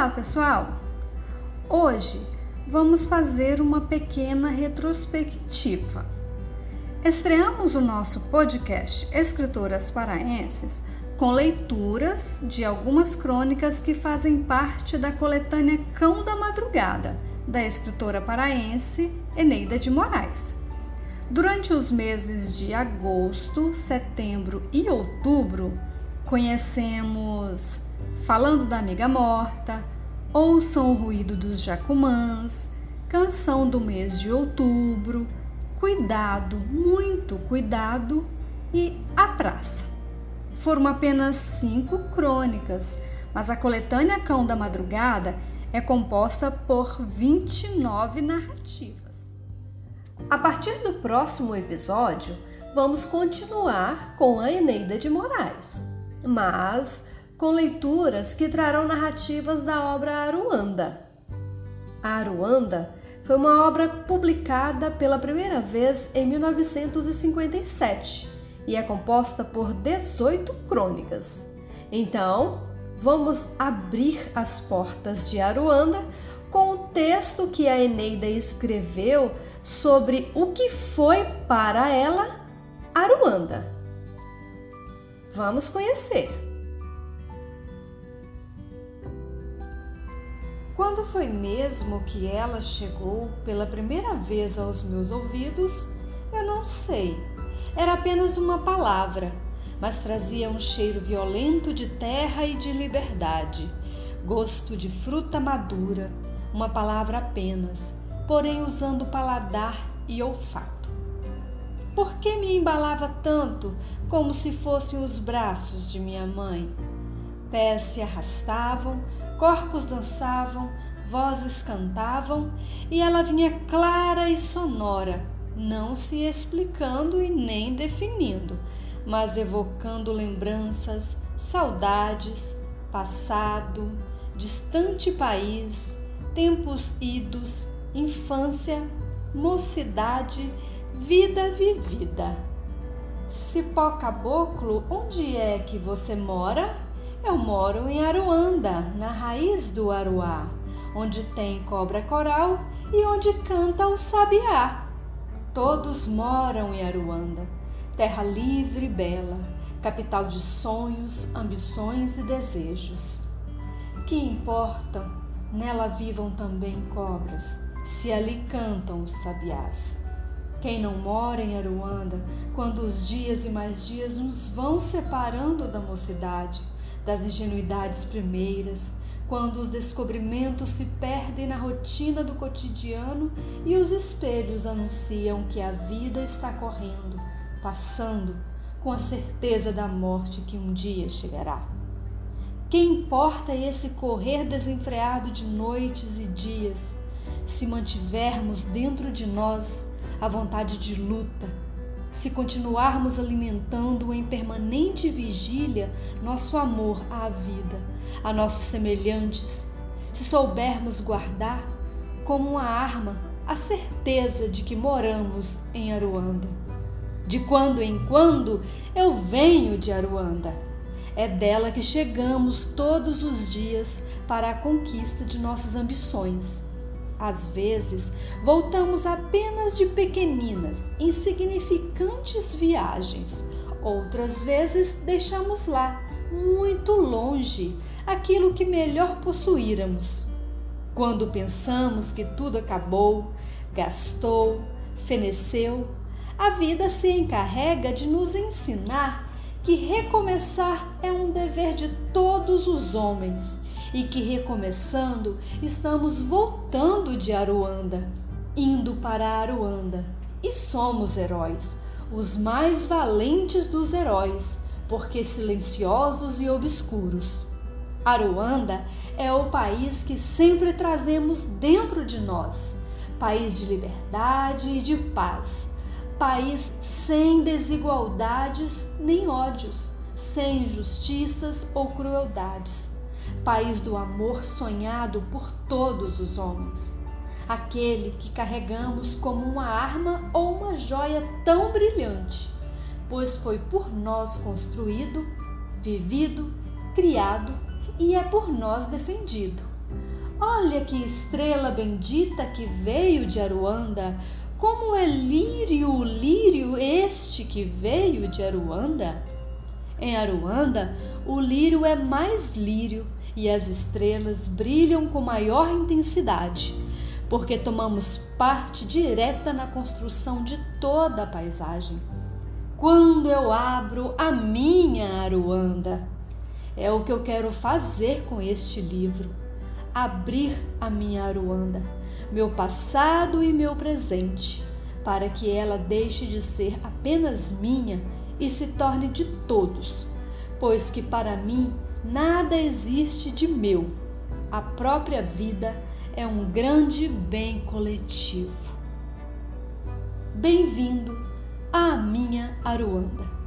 Olá, pessoal! Hoje vamos fazer uma pequena retrospectiva. Estreamos o nosso podcast Escritoras Paraenses com leituras de algumas crônicas que fazem parte da coletânea Cão da Madrugada, da escritora paraense Eneida de Moraes. Durante os meses de agosto, setembro e outubro, conhecemos Falando da Amiga Morta, Ouçam o Ruído dos Jacumãs, Canção do mês de outubro, Cuidado, Muito Cuidado e A Praça. Foram apenas cinco crônicas, mas a coletânea Cão da Madrugada é composta por 29 narrativas. A partir do próximo episódio, vamos continuar com a Eneida de Moraes, mas com leituras que trarão narrativas da obra Aruanda. A Aruanda foi uma obra publicada pela primeira vez em 1957 e é composta por 18 crônicas. Então, vamos abrir as portas de Aruanda com o texto que a Eneida escreveu sobre o que foi para ela Aruanda. Vamos conhecer. Quando foi mesmo que ela chegou pela primeira vez aos meus ouvidos, eu não sei. Era apenas uma palavra, mas trazia um cheiro violento de terra e de liberdade, gosto de fruta madura, uma palavra apenas, porém usando paladar e olfato. Por que me embalava tanto como se fossem os braços de minha mãe? Pés se arrastavam, corpos dançavam, vozes cantavam e ela vinha clara e sonora, não se explicando e nem definindo, mas evocando lembranças, saudades, passado, distante país, tempos idos, infância, mocidade, vida vivida. Cipó Caboclo, onde é que você mora? Eu moro em Aruanda, na raiz do Aruá, onde tem cobra coral e onde canta o sabiá. Todos moram em Aruanda, terra livre e bela, capital de sonhos, ambições e desejos. Que importa, nela vivam também cobras, se ali cantam os sabiás. Quem não mora em Aruanda, quando os dias e mais dias nos vão separando da mocidade, das ingenuidades primeiras, quando os descobrimentos se perdem na rotina do cotidiano e os espelhos anunciam que a vida está correndo, passando, com a certeza da morte que um dia chegará. Quem importa esse correr desenfreado de noites e dias, se mantivermos dentro de nós a vontade de luta, se continuarmos alimentando em permanente vigília nosso amor à vida, a nossos semelhantes, se soubermos guardar como uma arma a certeza de que moramos em Aruanda. De quando em quando eu venho de Aruanda. É dela que chegamos todos os dias para a conquista de nossas ambições às vezes, voltamos apenas de pequeninas, insignificantes viagens. Outras vezes, deixamos lá, muito longe, aquilo que melhor possuíramos. Quando pensamos que tudo acabou, gastou, feneceu, a vida se encarrega de nos ensinar que recomeçar é um dever de todos os homens e que recomeçando estamos voltando de Aruanda, indo para Aruanda. E somos heróis, os mais valentes dos heróis, porque silenciosos e obscuros. Aruanda é o país que sempre trazemos dentro de nós, país de liberdade e de paz, país sem desigualdades nem ódios, sem injustiças ou crueldades país do amor sonhado por todos os homens, aquele que carregamos como uma arma ou uma joia tão brilhante, pois foi por nós construído, vivido, criado e é por nós defendido. Olha que estrela bendita que veio de Aruanda! Como é lírio, lírio este que veio de Aruanda? Em Aruanda, o lírio é mais lírio e as estrelas brilham com maior intensidade, porque tomamos parte direta na construção de toda a paisagem. Quando eu abro a minha Aruanda, é o que eu quero fazer com este livro: abrir a minha Aruanda meu passado e meu presente, para que ela deixe de ser apenas minha e se torne de todos, pois que para mim nada existe de meu. A própria vida é um grande bem coletivo. Bem-vindo à minha Aruanda.